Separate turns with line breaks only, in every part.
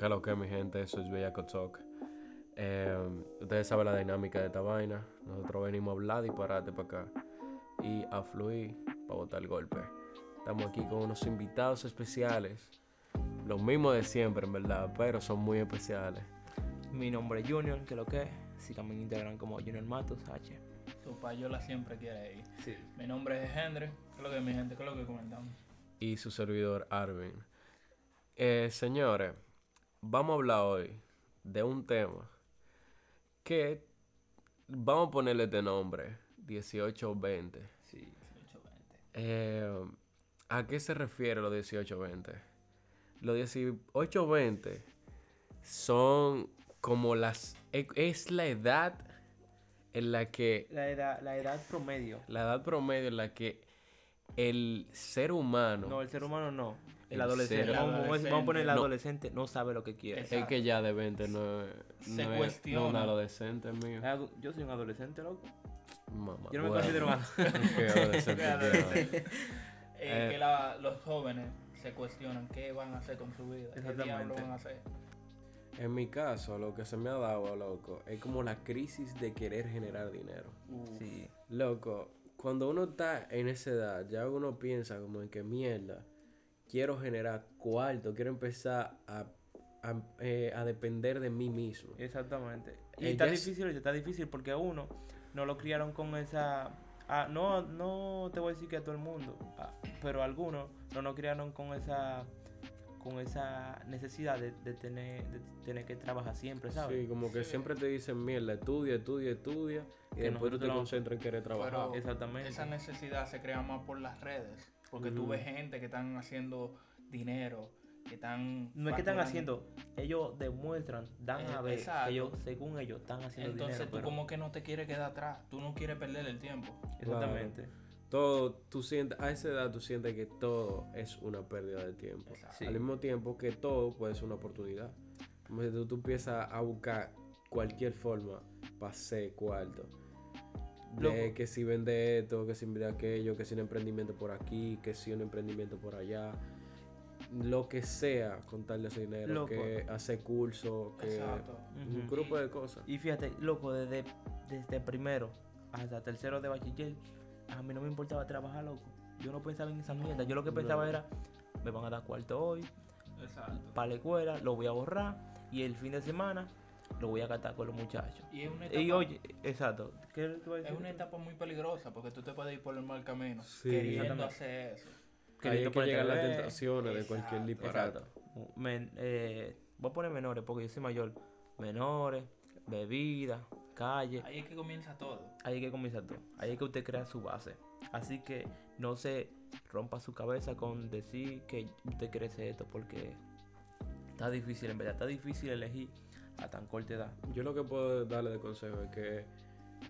¿Qué lo que mi gente? Soy Bellaco Talk. Eh, ustedes saben la dinámica de esta vaina. Nosotros venimos a hablar, disparate para acá y a fluir para botar el golpe. Estamos aquí con unos invitados especiales. Los mismos de siempre, en verdad, pero son muy especiales.
Mi nombre es Junior, que lo que es. Síganme en Instagram como Junior Matos H.
Tu payola siempre quiere ir.
Sí.
Mi nombre es Henry. ¿Qué es lo que mi gente? ¿Qué es lo que comentamos?
Y su servidor Arvin. Eh, señores, vamos a hablar hoy de un tema que vamos a ponerle de nombre 1820.
Sí.
820.
Eh, ¿A qué se refiere los 1820? Los 1820 son como las... e- Es la edad en la que...
La edad, la edad promedio.
La edad promedio en la que el ser humano...
No, el ser humano no. El,
El
adolescente. Vamos, a poner el adolescente, no sabe lo que quiere.
Exacto.
Es que ya de 20 no, es-
Se
no es no un adolescente mío.
Adu- Yo soy un adolescente, loco.
Mamá,
Yo no me
bueno.
considero un adolescente.
Eh,
Eh.
que la- los jóvenes se cuestionan qué van a hacer con su vida. ¿Qué diablo van a hacer?
En mi caso, lo que se me ha dado, loco, es como la crisis de querer generar dinero.
Sí.
Loco, cuando uno está en esa edad, ya uno piensa como en que mierda, quiero generar cuarto, quiero empezar a, a, eh, a depender de mí mismo.
Exactamente. Y
Eh,
está
ya es-
difícil, está difícil porque a uno no lo criaron con esa... ah, no, no te voy a decir que a todo el mundo, ah, pero algunos no nos criaron con esa con esa necesidad de, de tener de tener que trabajar siempre, ¿sabes?
Sí, como que
Sí.
siempre te dicen mierda, estudia, estudia, estudia, y
Que
después tú te concentras en querer trabajar.
Pero
Exactamente.
esa necesidad se crea más por las redes. Porque tú
Ujú.
ves gente que están haciendo dinero, que están.
No es que están haciendo, ellos demuestran, dan
Eh,
a ver
exacto.
que ellos, según ellos, están haciendo
Entonces
dinero.
tú
pero-
como que no te quieres quedar atrás. Tú no quieres perder el tiempo.
Exactamente.
Todo, tú sientes, a esa edad tú sientes que todo es una pérdida de tiempo.
Exacto.
Sí.
Al mismo tiempo que todo puede ser una oportunidad. Como si tú, tú empiezas a buscar cualquier forma para ser cuarto. De
Loco.
que si vende esto, que si vende aquello, que si un emprendimiento por aquí, que si un emprendimiento por allá. Lo que sea con tal de ese dinero,
Loco.
que hacer curso, que
Exacto.
un grupo de cosas.
Y fíjate, loco, desde, desde primero hasta tercero de bachiller, a mí no me importaba trabajar, loco. Yo no pensaba en esa mierda. Yo lo que pensaba
no.
era, me van a dar cuarto hoy,
Exacto.
para la escuela, lo voy a ahorrar y el fin de semana lo voy a gastar con los muchachos.
Y es una etapa,
Y oye, exacto. ¿Qué tú vas a
es una etapa muy peligrosa porque tú te puedes ir por el mal camino
Sí.
queriendo hacer eso.
Queriendo
que llegan las tentaciones de cualquier disparate.
Exacto. Men- eh, voy a poner menores porque yo soy mayor. Menores, bebida, calle.
Ahí es que comienza todo.
Ahí es que comienza todo. Ahí es que usted crea su base. Así que no se rompa su cabeza con decir que usted crece esto porque está difícil, en verdad. Está difícil elegir a tan corta edad.
Yo lo que puedo darle de consejo es que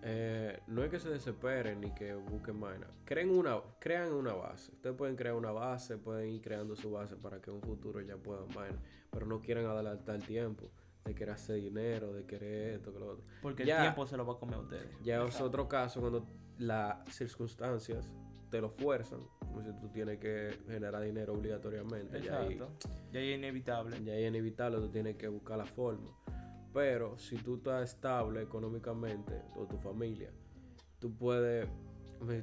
eh, no es que se desesperen ni que busquen vaina. Creen una, crean una base. Ustedes pueden crear una base, pueden ir creando su base para que en un futuro ya puedan vaina. Pero no quieran adelantar el tiempo de querer hacer dinero, de querer esto, que lo otro.
Porque
Ya.
el tiempo se lo va a comer a ustedes.
Ya es otro caso cuando las circunstancias te lo fuerzan. Como si tú tienes que generar dinero obligatoriamente. Ya ahí-
Exacto. Ya es inevitable.
ya es inevitable, tú tienes que buscar la forma. Pero si tú estás estable económicamente, o tu familia, tú puedes,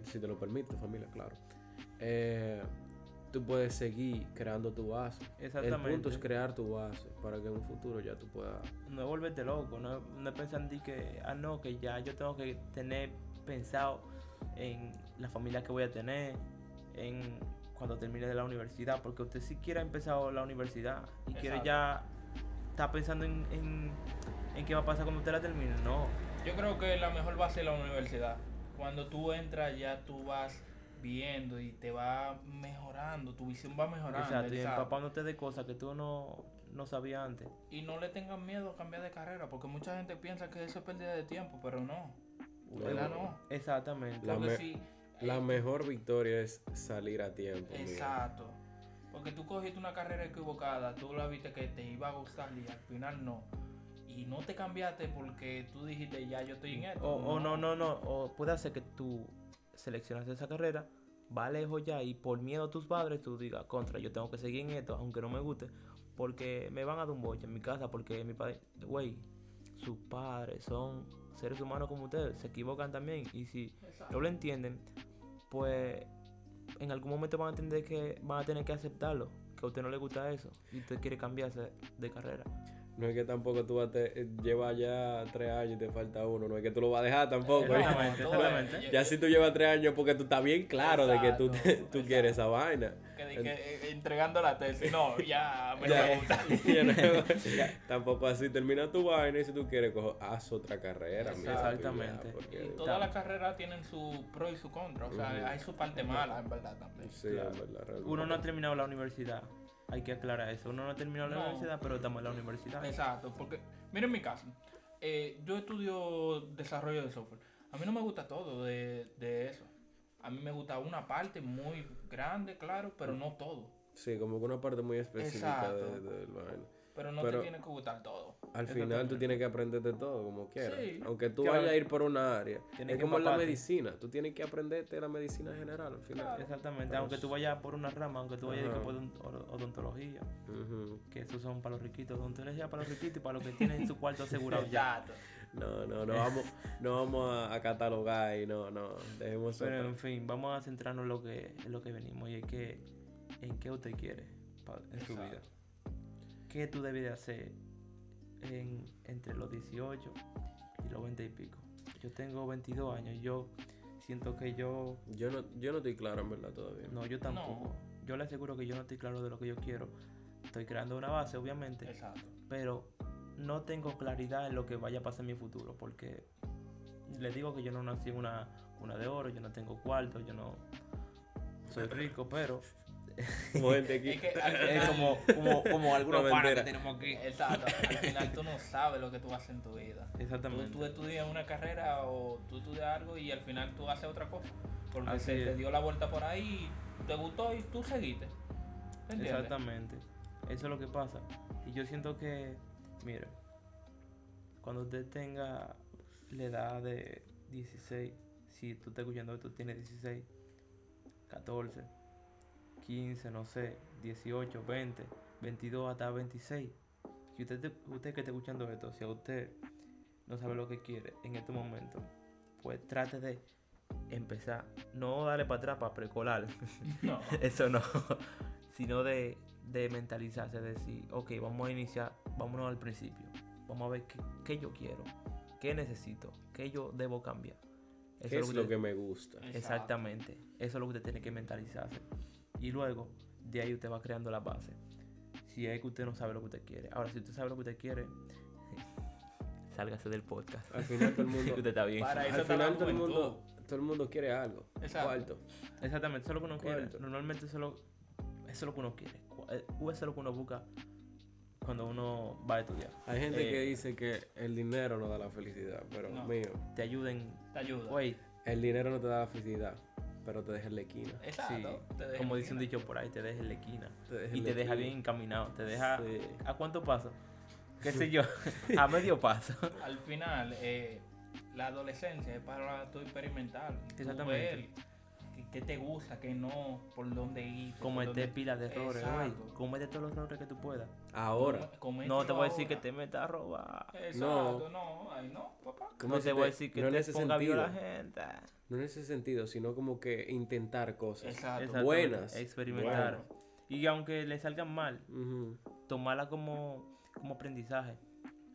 si te lo permite tu familia, claro, eh, tú puedes seguir creando tu base. El punto
Exactamente.
es crear tu base para que en un futuro ya tú puedas...
No es volverte loco, no, no es pensar en ti que, ah, no, que ya yo tengo que tener pensado en la familia que voy a tener, en cuando termine de la universidad, porque usted si quiere empezar la universidad y quiere ya estar pensando en, en, en qué va a pasar cuando usted la termine, no.
Yo creo que la mejor base es la universidad. Cuando tú entras ya tú vas viendo y te va mejorando, tu visión va mejorando.
Exacto, y
exacto.
empapándote de cosas que tú no, no sabías antes.
Y no le tengan miedo a cambiar de carrera, porque mucha gente piensa que eso es pérdida de tiempo, pero no. ¿Verdad? No.
Exactamente.
La
Porque
me-
si-
La
eh,
mejor victoria es salir a tiempo. mira.
Exacto. Porque tú cogiste una carrera equivocada, tú la viste que te iba a gustar y al final no. Y no te cambiaste porque tú dijiste ya yo estoy en esto.
O, o no, no, no, o puede ser que tú seleccionaste esa carrera, va lejos ya y por miedo a tus padres tú digas, contra, yo tengo que seguir en esto, aunque no me guste, porque me van a dar un boche en mi casa, porque mi padre, güey, sus padres son seres humanos como ustedes, se equivocan también. Y si no lo entienden, pues en algún momento van a entender que van a tener que aceptarlo, que a usted no le gusta eso y usted quiere cambiarse de carrera.
No es que tampoco tú vas a te- eh, llevas ya tres años y te falta uno. No es que tú lo vas a dejar tampoco. ¿eh?
Exactamente, exactamente.
Ya si tú llevas tres años porque tú estás bien claro de que tú, te- tú quieres esa vaina.
Que, que, eh, entregando la tesis. No, ya me
Ya,
gusta.
ya no- tampoco así termina tu vaina y si tú quieres cojo, haz otra carrera. mira,
Exactamente.
Y todas las carreras tienen su pro y su contra. O sea, hay su parte mala, en verdad, también.
Sí,
Claro.
en verdad, realmente.
Uno no ha terminado la universidad, hay que aclarar eso. Uno no ha terminado la
No.
universidad, pero estamos en la universidad.
Exacto, porque, miren mi caso. Eh, yo estudio desarrollo de software. A mí no me gusta todo de, de eso. A mí me gusta una parte muy grande, claro, pero no todo.
Sí, como que una parte muy específica de,
Exacto.
de- del vaina.
Pero no
Pero-
te tiene que gustar todo.
Al final tú tienes que aprender de todo, como quieras.
Sí.
Aunque tú
Claro.
vayas a ir por una área.
Tienes
Es como en la medicina. Tú tienes que aprenderte la medicina general al final.
Claro.
Exactamente,
Pero
aunque
s-
tú vayas por una rama, aunque tú vayas
Ajá.
por odont- od- odontología, que esos son para los riquitos, odontología para los riquitos y para los que tienen su cuarto asegurado ya.
Exacto.
No, no, no vamos, no vamos a, a catalogar y no, no. Dejemos eso.
Pero en fin, vamos a centrarnos en lo que, en lo que venimos y es que en qué usted quiere en su vida. ¿Qué tú debes de hacer en, entre los 18 y los 20 y pico? Yo tengo 22 años y yo siento que yo
Yo no, yo no estoy claro en verdad todavía.
No, yo tampoco. Yo le aseguro que yo no estoy claro de lo que yo quiero. Estoy creando una base, obviamente,
Exacto.
pero no tengo claridad en lo que vaya a pasar en mi futuro, porque les digo que yo no nací en una cuna de oro, yo no tengo cuarto, yo no soy rico, pero
Como gente aquí.
Es que
como, como, como algunos
No,
panas que
mentira.
tenemos aquí.
exacto, al final tú no sabes lo que tú haces en tu vida.
Exactamente.
tú estudias una carrera o tú estudias algo y al final tú haces otra cosa. Porque
Así
se te dio la vuelta por ahí, te gustó y tú seguiste.
Exactamente. Eso es lo que pasa. Y yo siento que, mire, cuando usted tenga la edad de 16, si tú estás escuchando esto, tienes 16, 14, 15, no sé, 18, 20, 22 hasta 26. Si usted, te- usted que está escuchando esto, si a usted no sabe lo que quiere en este momento, pues trate de empezar, no darle para atrás para precolar,
No.
eso no, sino de, de mentalizarse, de decir, ok, vamos a iniciar, vámonos al principio, vamos a ver qué, qué yo quiero, qué necesito, qué yo debo cambiar. Eso
¿Qué es lo
usted-
que me gusta?
Exactamente, eso es lo que usted tiene que mentalizarse. Y luego, de ahí usted va creando la base. Si es que usted no sabe lo que usted quiere. Ahora, si usted sabe lo que usted quiere, sálgase del podcast.
Al final todo el mundo,
usted está bien.
Para eso
al final todo el mundo, todo el mundo quiere algo.
Exacto.
Cuarto.
Exactamente, eso es lo que uno quiere.
Cuarto.
Normalmente eso es lo, eso es lo que uno quiere. Cu- eh, Eso es lo que uno busca cuando uno va a estudiar.
Hay gente
Eh,
que dice que el dinero no da la felicidad, pero
No.
mío,
Te ayuden.
Te ayuda.
Güey,
el dinero no te da la felicidad, pero te deja en la esquina.
Exacto.
sí,
te deja
como dice un dicho por ahí, te deja en la esquina.
Te deja
Y te deja
esquina.
bien encaminado. Te deja.
Sí.
¿A cuánto paso? ¿Qué sé yo? a medio paso.
Al final, eh, la adolescencia es para tú experimentar. tú
Exactamente.
ver qué, te gusta, qué no, por dónde ir.
Comete
dónde-
pila de errores, güey. Comete todos los errores que tú puedas.
Ahora,
No te voy a decir que te metas a robar.
Exacto, no, ay no, papá.
¿cómo
No te voy a decir que
no
te ponga a
sentido,
gente.
no en ese sentido, sino como que intentar cosas.
Exacto.
Buenas.
Experimentar. Y aunque le salgan mal,
Ujú.
tomarla como, como aprendizaje.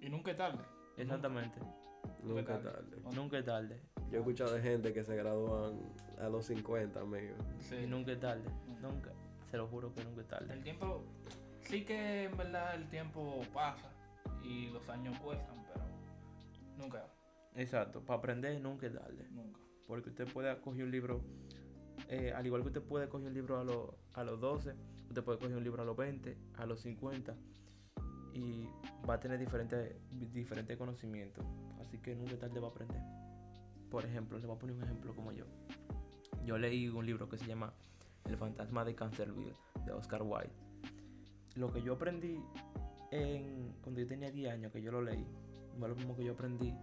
Y nunca es tarde.
Exactamente.
Nunca
tarde.
tarde.
Nunca es tarde.
Yo he escuchado de gente que se gradúan a los 50, amigo.
Sí.
Y nunca es tarde. Nunca. Se lo juro que nunca es tarde.
El tiempo, sí que en verdad el tiempo pasa y los años cuestan, pero nunca,
Exacto. Para aprender nunca es tarde.
nunca.
Porque usted puede coger un libro, eh, al igual que usted puede coger un libro a, los a los 12, usted puede coger un libro a los 20, a los 50 y va a tener diferentes diferentes conocimientos. Así que nunca es tarde para aprender. Por ejemplo, le voy a poner un ejemplo como yo. Yo leí un libro que se llama El fantasma de Cancerville de Oscar Wilde. Lo que yo aprendí en, cuando yo tenía 10 años, que yo lo leí, no es lo mismo que yo aprendí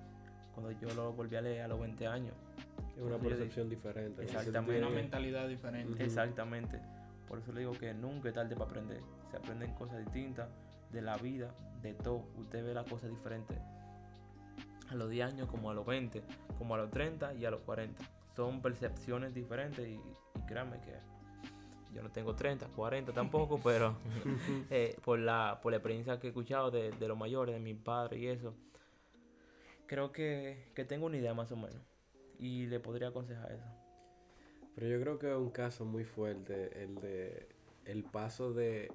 cuando yo lo volví a leer a los 20 años.
Es una percepción diferente.
Exactamente.
Una mentalidad diferente.
Exactamente. Por eso le digo que nunca es tarde para aprender. Se aprenden cosas distintas de la vida, de todo. Usted ve la cosa diferente a los 10 años como a los 20, como a los 30 y a los 40. Son percepciones diferentes y, y créanme que yo no tengo 30, 40 tampoco, pero eh, por, la, por la experiencia que he escuchado de, de los mayores, de mi padre y eso, creo que, que tengo una idea más o menos y le podría aconsejar eso.
Pero yo creo que es un caso muy fuerte el de el paso de,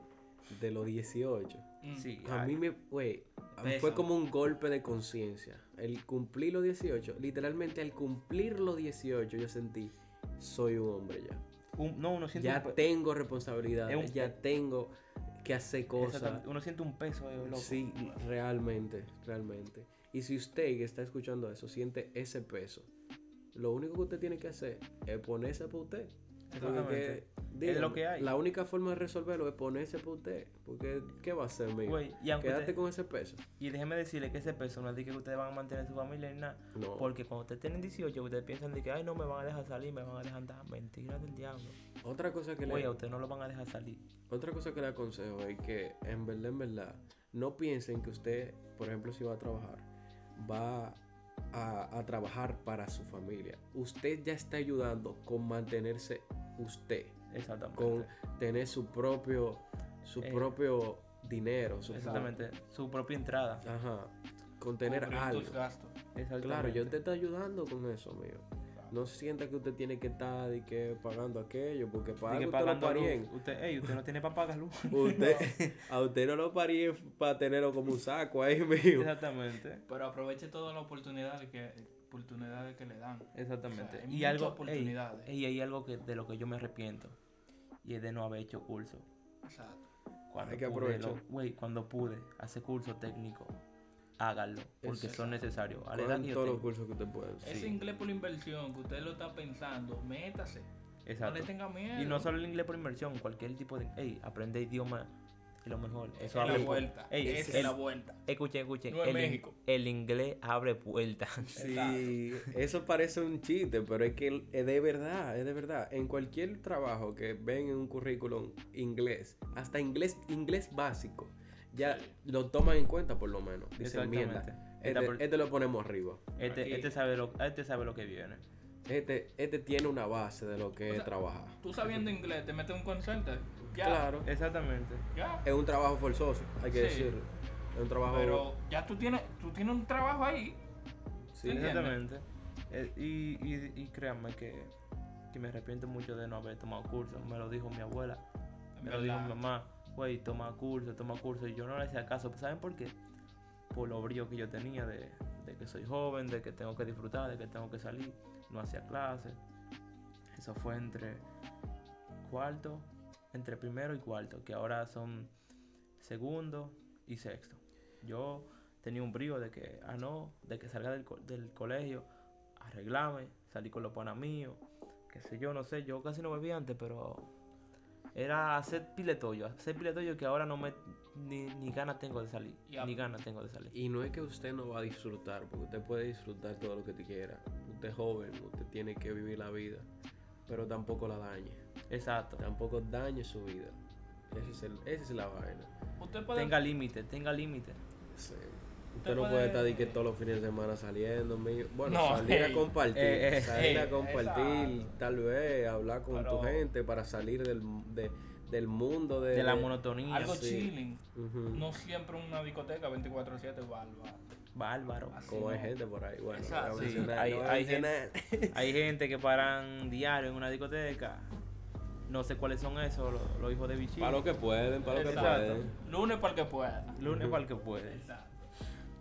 de los 18.
Mm.
Sí,
A
ay,
mí me, güey, fue como un golpe de conciencia. El cumplir los 18, literalmente al cumplir los 18 yo sentí, soy un hombre ya.
un- no, uno siente
Ya
un
tengo responsabilidades, ya tengo que hacer cosas.
Uno siente un peso, eh, loco.
Sí, realmente, realmente. Y si usted que está escuchando eso siente ese peso, lo único que usted tiene que hacer es ponerse para usted. Que,
Es lo que hay.
La única forma de resolverlo es ponerse para usted. Porque, ¿qué va a hacer,
y aunque
Quédate
usted-
con ese peso.
Y déjeme decirle que ese peso no es de que ustedes van a mantener su familia ni nada.
No.
Porque cuando ustedes tienen 18, ustedes piensan de que, ay, no me van a dejar salir, me van a dejar andar. Mentira del diablo.
Otra cosa que
Güey,
le,
a ustedes no lo van a dejar salir.
otra cosa que le aconsejo es que en verdad, en verdad, no piensen que usted, por ejemplo, si va a trabajar, va a, a trabajar para su familia. Usted ya está ayudando con mantenerse usted.
Exactamente.
con tener su propio su
Eh.
propio dinero su
Exactamente. Su propia entrada.
ajá con tener
Cubrir
algo
tus gastos.
Exactamente.
claro yo te está ayudando con eso amigo no se sienta que usted tiene que estar y que pagando aquello porque para
que
usted lo
pagando
paríen.
Usted, ey, usted no tiene para pagar luz.
usted a usted no lo paríen para tenerlo como un saco ahí mío
Exactamente.
Pero aproveche todas las oportunidades que, oportunidades que le dan.
Exactamente.
O sea, hay
y
muchas
algo,
oportunidades.
ey, hay algo que, de lo que yo me arrepiento. Y es de no haber hecho curso.
Exacto.
Cuando
Hay que
pude,
aprovechar.
lo- güey, cuando pude hacer curso técnico, háganlo. Porque son necesarios. A la edad
con
que yo
todos los cursos que usted pueda
Ese
Sí.
inglés por inversión que usted lo está pensando, métase.
Exacto.
No le tenga miedo.
Y no solo el inglés por inmersión, cualquier tipo de. Ey, aprender idioma es lo mejor. Eso
Esa es
abre
la
pu-
vuelta.
Ey, el-
es la vuelta.
Escuchen, escuchen.
No es
el,
México.
el inglés abre puertas.
Sí, eso parece un chiste, pero es que es de verdad, es de verdad. En cualquier trabajo que ven en un currículum inglés, hasta inglés, inglés básico, ya lo toman en cuenta por lo menos. Dicen, mierda, este, este lo ponemos arriba.
Este,
Aquí.
este sabe lo, este sabe lo que viene.
Este, este tiene una base de lo que
O
es
sea,
trabajar.
Tú sabiendo inglés, te metes un concerto. Ya.
Claro,
Exactamente.
Ya.
es un trabajo forzoso, hay que
Sí.
decirlo. Es un trabajo...
Pero ya tú tienes, tú tienes un trabajo ahí.
sí.
Exactamente. Eh, y, y, y créanme que, que me arrepiento mucho de no haber tomado curso. Me lo dijo mi abuela. Me lo dijo mi mamá. Güey, toma curso, toma curso. Y yo no le hacía caso. ¿Saben por qué? Por lo brillo que yo tenía de, de que soy joven, de que tengo que disfrutar, de que tengo que salir. No hacía clases. Eso fue entre cuarto, entre primero y cuarto, que ahora son segundo y sexto. Yo tenía un brío de que, ah, no, de que salga del, co- del colegio, arreglame, salí con los panas míos, qué sé yo, no sé, yo casi no bebía antes, pero era hacer piletollo, hacer piletollo que ahora no me, ni, ni ganas tengo de salir, ni ganas tengo de salir.
Y no es que usted no va a disfrutar, porque usted puede disfrutar todo lo que te quiera. Usted es joven, usted tiene que vivir la vida, pero tampoco la dañe.
Exacto.
Tampoco dañe su vida. Ese es el, esa es la vaina.
Usted puede.
Tenga límite, tenga límite.
Sí.
Usted
Usted no puede
puede-
estar de que todos los fines de semana saliendo, mío. Bueno,
No,
salir a compartir,
eh, eh,
salir a compartir,
exacto.
tal vez, hablar con tu gente para salir del, de- del mundo de,
De la monotonía.
Algo
sí.
chilling. No siempre una discoteca 24-7 bárbaro.
Bárbaro.
Así
Como hay gente por ahí, bueno,
Exacto.
Sí, hay-
no
gente que paran diario en una discoteca. No sé cuáles son esos, los, los hijos de bichín.
Para lo que pueden, para lo que
Exacto.
pueden.
Lunes para el que pueda.
Lunes para el que puede.
Exacto.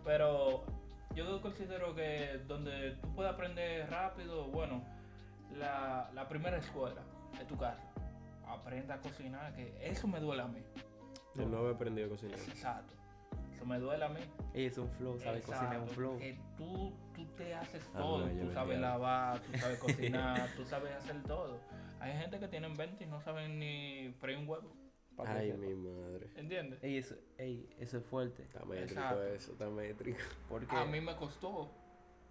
Pero yo considero que donde tú puedes aprender rápido, bueno, la, la primera escuela es tu casa. Aprenda a cocinar, que eso me duele a mí.
El no haber aprendido a cocinar.
Exacto. Eso me duele a mí.
Ella es un flow, sabe cocinar un
Exacto,
flow.
Que tú, tú te haces
Ah,
todo.
no,
tú sabes
entiendo.
lavar, tú sabes cocinar, tú sabes hacer todo. Hay gente que tienen 20 y no saben ni freír un huevo.
Ay,
sepa.
mi madre.
¿Entiendes?
Ey, eso, ey, eso es fuerte.
Está métrico
Exacto.
eso, está métrico.
Porque
A mí me costó,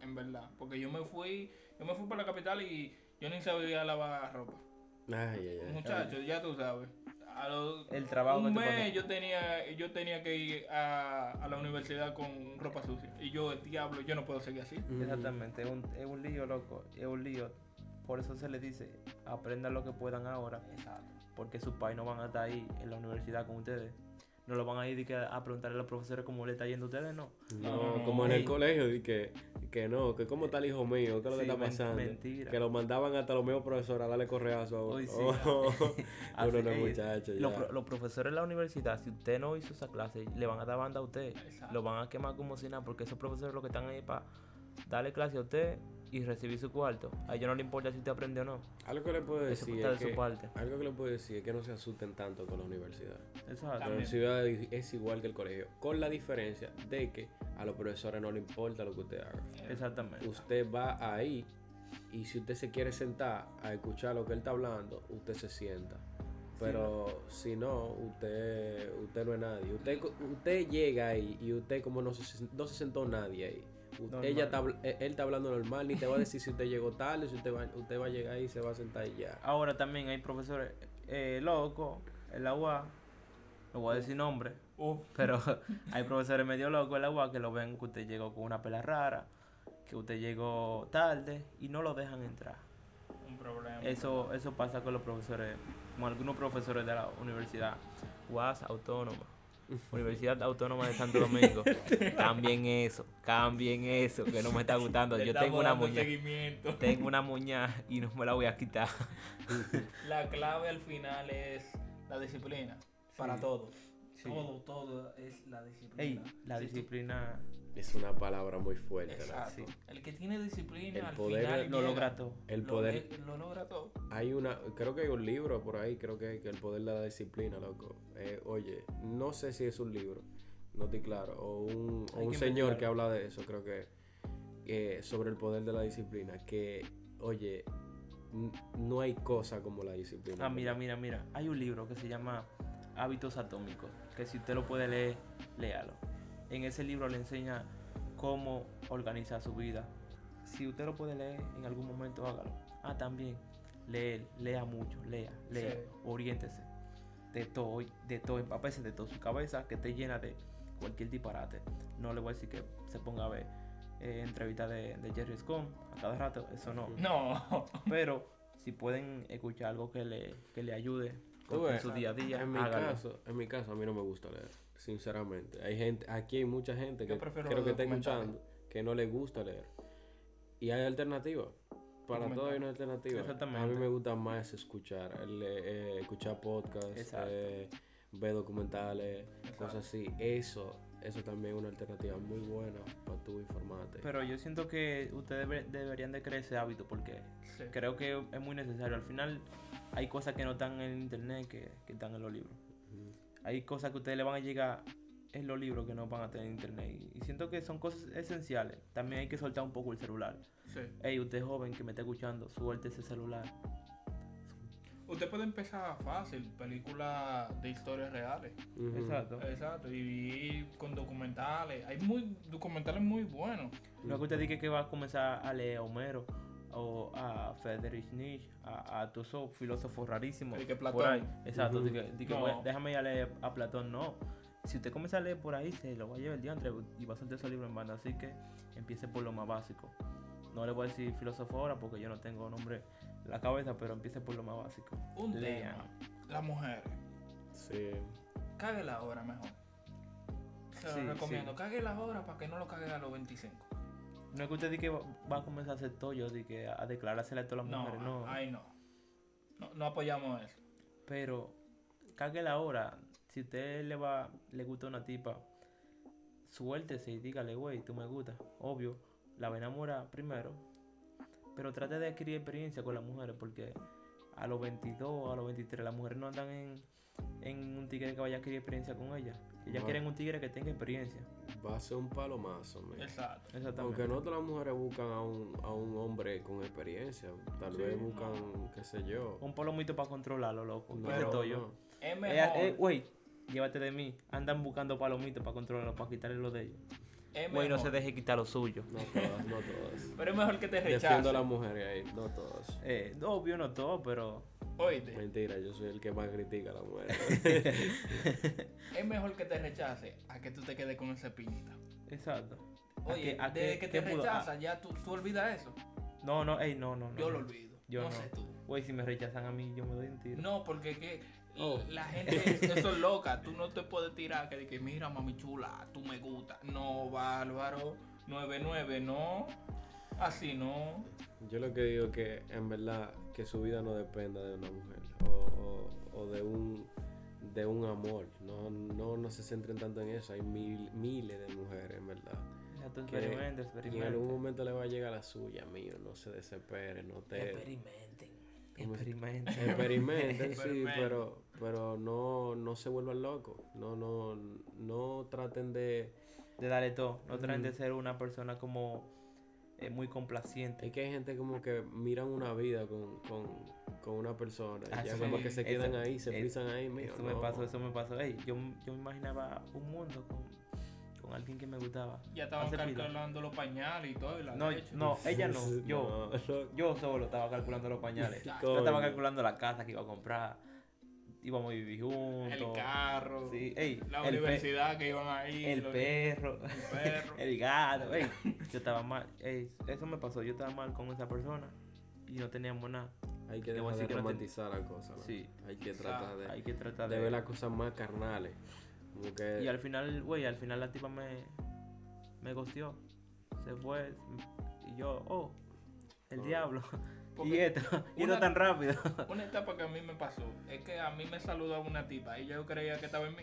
en verdad. Porque yo me fui, yo me fui para la capital y yo ni sabía lavar ropa.
Ay, ay, ay.
Muchachos, ya tú sabes. A lo-
El trabajo
un
que te
mes
ponen.
yo tenía, yo tenía que ir a, a la universidad con ropa sucia. Y yo, diablo, yo no puedo seguir así.
Ujú.
Exactamente, es un, es un lío, loco, es un lío. Por eso se les dice, aprendan lo que puedan ahora,
Exacto.
porque sus pais no van a estar ahí en la universidad con ustedes. No lo van a ir de que a preguntarle a los profesores cómo le está yendo a ustedes, no.
No,
No,
como en el colegio, di que, que no, que cómo está el hijo mío, qué es lo que
Sí,
está pasando.
mentira.
Que lo mandaban hasta los mismos profesores a darle correazo a uno.
Sí.
Oh,
Así
uno no es
es.
muchacho.
Los, los profesores de la universidad, si usted no hizo esa clase, le van a dar banda a usted.
Exacto.
Lo van a quemar como si nada, porque esos profesores lo que están ahí para darle clase a usted y recibir su cuarto. A ellos no le importa si usted aprende o no.
Algo que le puedo
Eso
decir
de
es
su
que,
parte.
algo que le puedo decir es que no se asusten tanto con la universidad.
Exacto.
La
También.
universidad es es igual que el colegio, con la diferencia de que a los profesores no le importa lo que usted haga.
Exactamente.
Usted va ahí y si usted se quiere sentar a escuchar lo que él está hablando, usted se sienta. Pero si no, usted, usted no es nadie. Usted, usted llega ahí y usted como no se, no se sentó nadie ahí.
Normal.
Ella está, eh, él está hablando normal, ni te va a decir si usted llegó tarde, si usted va, usted va a llegar ahí y se va a sentar y ya.
Ahora también hay profesores eh, locos en la UA. No voy a decir nombre,
Uf,
pero hay profesores medio locos en la UA que lo ven que usted llegó con una pela rara, que usted llegó tarde y no lo dejan entrar.
un problema.
Eso, eso pasa con los profesores, con algunos profesores de la universidad UAS Autónoma. Universidad Autónoma de Santo Domingo. cambien eso, cambien eso, que no me está gustando. Yo tengo una muñeca. Tengo una muñeca y no me la voy a quitar.
La clave al final es la disciplina. Para todo.
Sí.
Todo, todo es la disciplina.
Ey, la disciplina
Es una palabra muy fuerte. ¿no?
Exacto.
Sí.
El que tiene disciplina
El
al
poder
final
lo logra todo.
El
Lo
poder,
le- lo logra todo.
Hay una, creo que hay un libro por ahí, creo que, que el poder de la disciplina, loco. Eh, oye, no sé si es un libro, no estoy claro, o un, o un
que
señor que habla de eso, creo que, eh, sobre el poder de la disciplina, que, oye, no hay cosa como la disciplina.
Ah, mira, mira, mira. Hay un libro que se llama Hábitos Atómicos, que si usted lo puede leer, léalo. En ese libro le enseña cómo organizar su vida. Si usted lo puede leer en algún momento, hágalo. Ah, también, leer, lea mucho, lea, lea,
Sí.
oriéntese. De todo, de todo, empapese de toda su cabeza, que esté llena de cualquier disparate. No le voy a decir que se ponga a ver eh, entrevistas de, de Jerry Scott a cada rato, eso no.
No.
Pero si pueden escuchar algo que le, que le ayude en
ves,
su día a día,
En mi,
hágalo.
caso, en mi caso, a mí no me gusta leer, sinceramente. Hay gente, aquí hay mucha gente que creo que está escuchando que no le gusta leer. Y hay alternativas. Para todo hay una alternativa. A mí
Exactamente.
me gusta más escuchar, el, eh, escuchar podcasts, eh, ver documentales, cosas así. Eso, eso también es una alternativa muy buena para tú informarte.
Pero yo siento que ustedes debe- deberían de crear ese hábito porque
Sí.
creo que es muy necesario. Al final hay cosas que no están en internet que, que están en los libros. Hay cosas que a ustedes le van a llegar en los libros que no van a tener en internet. Y, y siento que son cosas esenciales. También hay que soltar un poco el celular.
Sí.
Hey, usted joven que me está escuchando, suelte ese celular.
Usted puede empezar fácil, películas de historias reales.
Exacto.
Exacto. Y, y con documentales. Hay muy documentales muy buenos.
No es que usted diga que va a comenzar a leer a Homero o a Friedrich Nietzsche, a, a todos esos filósofos rarísimos.
El que
por
Platón.
ahí. Exacto,
Ujú.
di que, di que
No.
voy a- déjame ir a leer a Platón, no. Si usted comienza a leer por ahí, se lo va a llevar el diantre y va a soltar esos libros en banda. Así que empiece por lo más básico. No le voy a decir filósofo ahora porque yo no tengo nombre la cabeza, pero empiece por lo más básico.
Un tema. Las mujeres.
Sí.
Cague la hora mejor. Se lo recomiendo.
sí.
Cague la hora para que no lo cague a los 25.
No es que usted diga que va, a comenzar a hacer tollo, de que a, declarársela a todas las
No,
mujeres, no.
ahí no. no. No apoyamos eso.
Pero cague la hora. Si usted le va, le gusta una tipa, suéltese y dígale, güey, tú me gustas. Obvio, la va a enamorar primero. Pero trate de adquirir experiencia con las mujeres porque a los 22, a los 23, las mujeres no andan en, en un tigre que vaya a adquirir experiencia con ellas. Ellas quieren un tigre que tenga experiencia.
Va a ser un palomazo, man.
Exacto.
Exactamente.
Aunque no todas las mujeres buscan a un, a un hombre con experiencia. Tal
Sí,
vez
no.
buscan, qué sé yo.
Un palomito para controlarlo, loco.
No,
Pero-
no.
Es mejor.
eh, Güey, llévate de mí. Andan buscando palomitos para controlarlo, para quitarle lo de ellos.
Es
güey no se deje quitar lo suyo.
No todas, no todas.
Pero es mejor que te
Defiendo a
rechacen.
las mujeres ahí, no todas.
Eh, obvio no todo, pero
Oíste,
Mentira, yo soy el que más critica a las mujeres.
es mejor que te rechace a que tú te quedes con esa espinita.
exacto. ¿A
Oye,
a
desde
qué-
que te
pudo-
rechazas, ya tú, tú olvidas eso.
No, no, ey, no, no, no.
Yo lo olvido.
Yo
no,
no.
sé tú.
Güey, si me rechazan a mí, yo me doy un tiro.
No, porque que
Oh.
la gente es, eso es loca. Tú no te puedes tirar que, de que mira, mami chula, tú me gusta. No, Bárbaro, 99, no. Así no.
Yo lo que digo que en verdad que su vida no dependa de una mujer o, o- o de un de un amor. No, no, no se centren tanto en eso. Hay mil, miles de mujeres, en verdad.
Exacto,
Que-
experimenta,
Y en algún momento le va a llegar la suya, mío. No se desespere, no te...
Experimenten.
¿Cómo se-
Experimenten.
Experimenten, sí, pero, pero no, no se vuelvan locos. No, no, no traten de...
De darle todo. No traten de ser una persona como eh, muy complaciente.
Es que hay gente como que miran una vida con, con, con una persona.
Ah,
ya
sí,
como que se quedan
eso-
ahí, se frisan ahí, mío.
Eso me pasó, eso me pasó. Ey, yo, yo me imaginaba un mundo con, con alguien que me gustaba.
Ya estaban calculando los pañales y todo. Y la
No,
leche.
no, ella no. Yo,
No,
yo solo estaba calculando los pañales. Yo estaba calculando la casa que iba a comprar. Íbamos a vivir juntos.
El carro.
Sí, ey,
La
el,
universidad que iban ahí.
el
los-
perro.
El perro.
El gato, ey, yo estaba mal, ey, eso me pasó, yo estaba mal con esa persona y no teníamos nada.
Hay que
a
dejar de
que no te-
romantizar la cosa. ¿no?
Sí.
Hay que tratar de,
Hay que tratar
de
de,
ver las cosas más carnales.
Y al final, güey, al final la tipa me, me gosteó, se fue y yo, oh, el
Oh.
diablo. y
Porque
esto, y esto
una-
tan rápido.
Una etapa que a mí me pasó es que a mí me saludaba una tipa y yo creía que estaba en mí.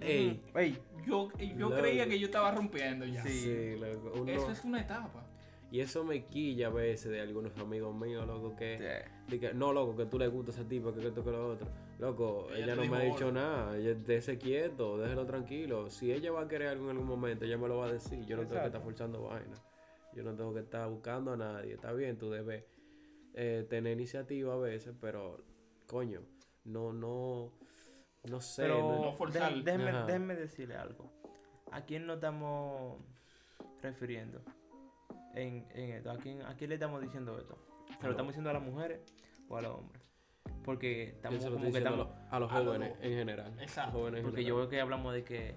Ey,
Ey,
Yo, yo
Loco.
creía que yo estaba rompiendo ya.
Sí.
sí, loco, uno-
Eso es una etapa.
Y eso me quilla a veces de algunos amigos míos, loco, que...
eh,
de que, no, loco, que tú le gusta a esa tipa, que esto, que lo otro. Loco,
Ella
no me ha dicho nada. Ella, déjese quieto, déjelo tranquilo. Si ella va a querer algo en algún momento, ella me lo va a decir. Yo no tengo que
Exacto.
estar forzando vaina. Yo no tengo que estar buscando a nadie. Está bien, tú debes eh, tener iniciativa a veces, pero, coño, no, no, no sé.
pero
no-
no forzar.
Ajá.
déjame decirle algo. ¿A quién nos estamos refiriendo? En, en esto, ¿a quién, ¿a quién le estamos diciendo esto? ¿Se lo estamos diciendo a las mujeres o a los hombres? Porque estamos como que
a
estamos...
los, a los
a los
jóvenes
jo-
en general.
Exacto.
Jóvenes en
Porque yo veo que hablamos de que,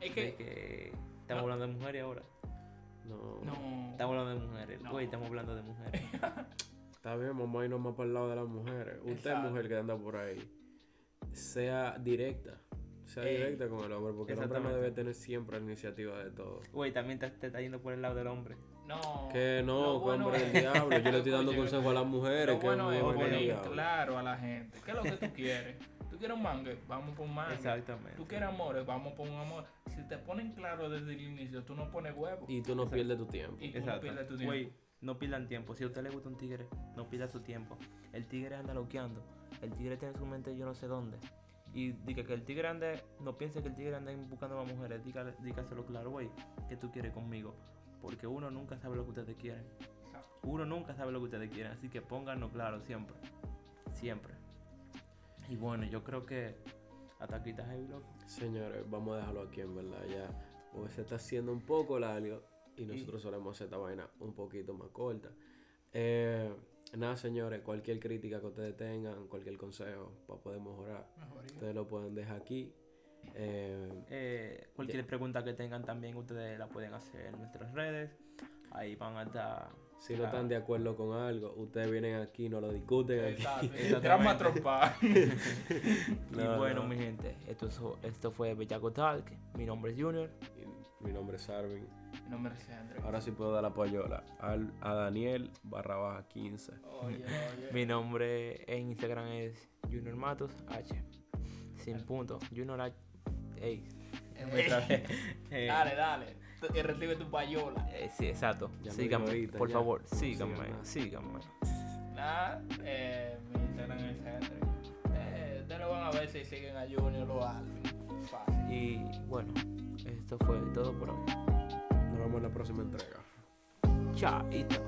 Es
de
que.
estamos
No.
hablando de mujeres ahora.
No,
No.
Estamos hablando de mujeres.
No.
Güey, estamos hablando de mujeres.
Está bien, vamos a irnos más para el lado de las mujeres. Usted,
Exacto.
mujer que anda por ahí, sea directa. Sea
Ey,
directa con el hombre, porque el hombre no debe tener siempre la iniciativa de todo.
Güey, también te, te está yendo por el lado del hombre.
No.
Que no, que
bueno
hombre del diablo. Yo le estoy dando consejo a las mujeres.
Lo
que
bueno es poner claro a la gente. ¿Qué es lo que tú quieres? ¿Tú quieres un mangue? Vamos por un mangue.
Exactamente.
¿Tú quieres amores? Vamos por un amor. Si te ponen claro desde el inicio, tú no pones huevo.
Y tú no
Exacto.
pierdes tu tiempo.
Y tú no
Exacto.
pierdes tu tiempo.
No pierdan tiempo. Si a usted le gusta un tigre, no pierda su tiempo. El tigre anda loqueando. El tigre tiene su mente yo no sé dónde. Y diga que el tigre ande, no piense que el tigre anda buscando a mujeres. Dígale, dígaselo claro, güey, que tú quieres conmigo. Porque uno nunca sabe lo que ustedes quieren. Uno nunca sabe lo que ustedes quieren. Así que pónganlo claro siempre. Siempre. Y bueno, yo creo que hasta aquí está heavy, loco.
Señores, vamos a dejarlo aquí en verdad ya. Porque se está haciendo un poco largo y nosotros solemos hacer esta vaina un poquito más corta. Eh, nada, señores, cualquier crítica que ustedes tengan, cualquier consejo para poder mejorar,
Mejoría.
ustedes lo pueden dejar aquí. Eh,
Eh, cualquier pregunta que tengan también ustedes la pueden hacer en nuestras redes. Ahí van a estar.
si no están de acuerdo con algo, ustedes vienen aquí, no lo discuten aquí.
Exacto. Trompa.
y
No,
bueno,
no.
mi gente, esto, es- esto fue Bellaco Talk. Mi nombre es Junior.
Y Mi nombre es Arvin.
No me Andrés.
Ahora sí puedo dar la payola al, a Daniel barra baja 15.
Oye, oye.
Mi nombre en Instagram es Junior Matos H. Sin punto. Junior H. Ey. Eh,
Dale, dale. Y recibe tu payola.
eh, sí, exacto.
Ya me
síganme,
ahorita,
por
ya.
favor. Síganme, síganme.
Nada, eh, mi Instagram es Henry. Eh, ustedes lo van a ver si siguen a Junior o a Alvin. Fácil.
Y bueno, esto fue todo por hoy.
Nos vemos en la próxima entrega.
Chaito.